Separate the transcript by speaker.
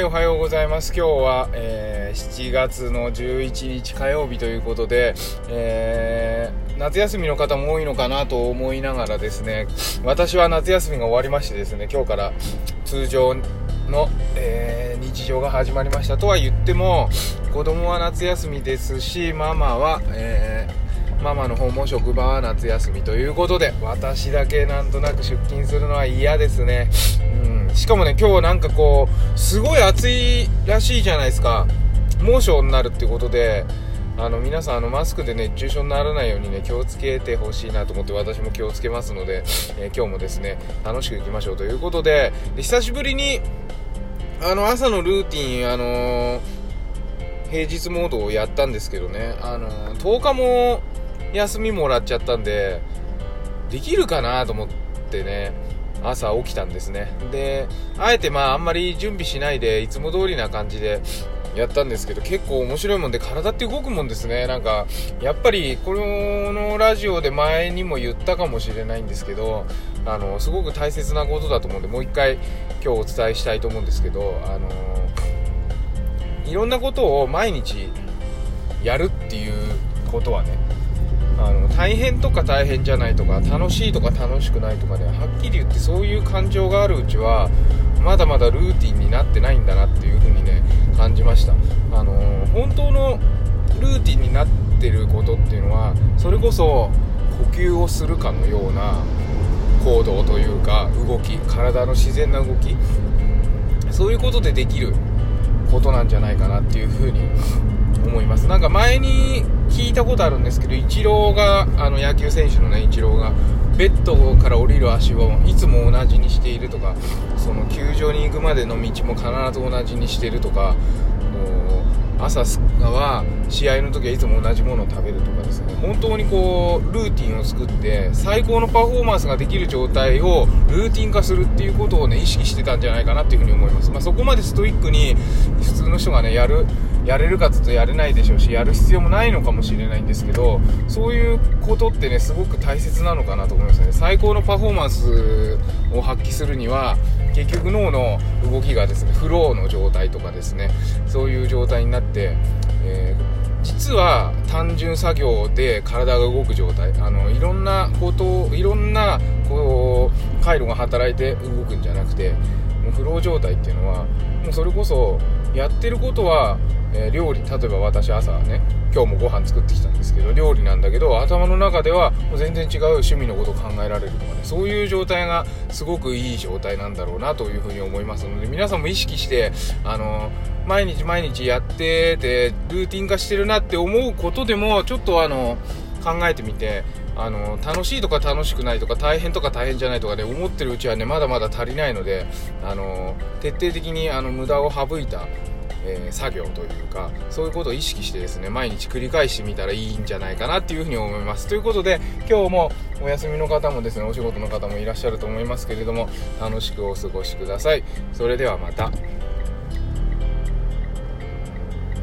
Speaker 1: いおはようございます。今日は、えー、7月の11日火曜日ということで、えー、夏休みの方も多いのかなと思いながらですね私は夏休みが終わりましてですね今日から通常の、えー、日常が始まりましたとは言っても子供は夏休みですしママは、えー、ママの方も職場は夏休みということで私だけなんとなく出勤するのは嫌ですね、うん、しかもね今日なんかこうすごい暑いらしいじゃないですか。猛暑になるっていうことであの皆さんあのマスクで熱中症にならないようにね気をつけてほしいなと思って私も気をつけますので、えー、今日もですね楽しくいきましょうということでで久しぶりにあの朝のルーティンあのー、平日モードをやったんですけどねあのー、10日も休みもらっちゃったんでできるかなと思ってね朝起きたんですね。であえてまああんまり準備しないでいつも通りな感じでやったんですけど結構面白いもんで体って動くもんですね。なんかやっぱりこのラジオで前にも言ったかもしれないんですけどあのすごく大切なことだと思うんでもう一回今日お伝えしたいと思うんですけどあのいろんなことを毎日やるっていうことはねあの大変とか大変じゃないとか楽しいとか楽しくないとかねはっきり言ってそういう感情があるうちはまだまだルーティンになってないんだなっていう風にね感じました。あのー、本当のルーティンになってることっていうのはそれこそ呼吸をするかのような行動というか動き体の自然な動きそういうことでできることなんじゃないかなっていうふうに思います。なんか前に聞いたことあるんですけどイチローがあの野球選手のねイチローがベッドから降りる足をいつも同じにしているとかその球場に行くまでの道も必ず同じにしているとか朝は試合の時はいつも同じものを食べるとかですね。本当にこうルーティンを作って最高のパフォーマンスができる状態をルーティン化するっていうことをね意識してたんじゃないかなっていうふうに思います、まあ、そこまでストイックに普通の人がねやるやれるかつとやれないでしょうしやる必要もないのかもしれないんですけどそういうことってねすごく大切なのかなと思いますね。最高のパフォーマンスを発揮するには結局脳の動きがですねフローの状態とかですねそういう状態になって、えー、実は単純作業で体が動く状態あのいろんなこといろんなこう回路が働いて動くんじゃなくてもうフロー状態っていうのはもうそれこそやってることはえー、料理例えば私朝ね今日もご飯作ってきたんですけど料理なんだけど頭の中では全然違う趣味のことを考えられるとかねそういう状態がすごくいい状態なんだろうなというふうに思いますので皆さんも意識してあの毎日毎日やっててルーティン化してるなって思うことでもちょっとあの考えてみてあの楽しいとか楽しくないとか大変とか大変じゃないとかね思ってるうちはねまだまだ足りないのであの徹底的にあの無駄を省いたえー、作業というかそういうことを意識してですね毎日繰り返してみたらいいんじゃないかなっていうふうに思います。ということで今日もお休みの方もですねお仕事の方もいらっしゃると思いますけれども楽しくお過ごしください。それではまた。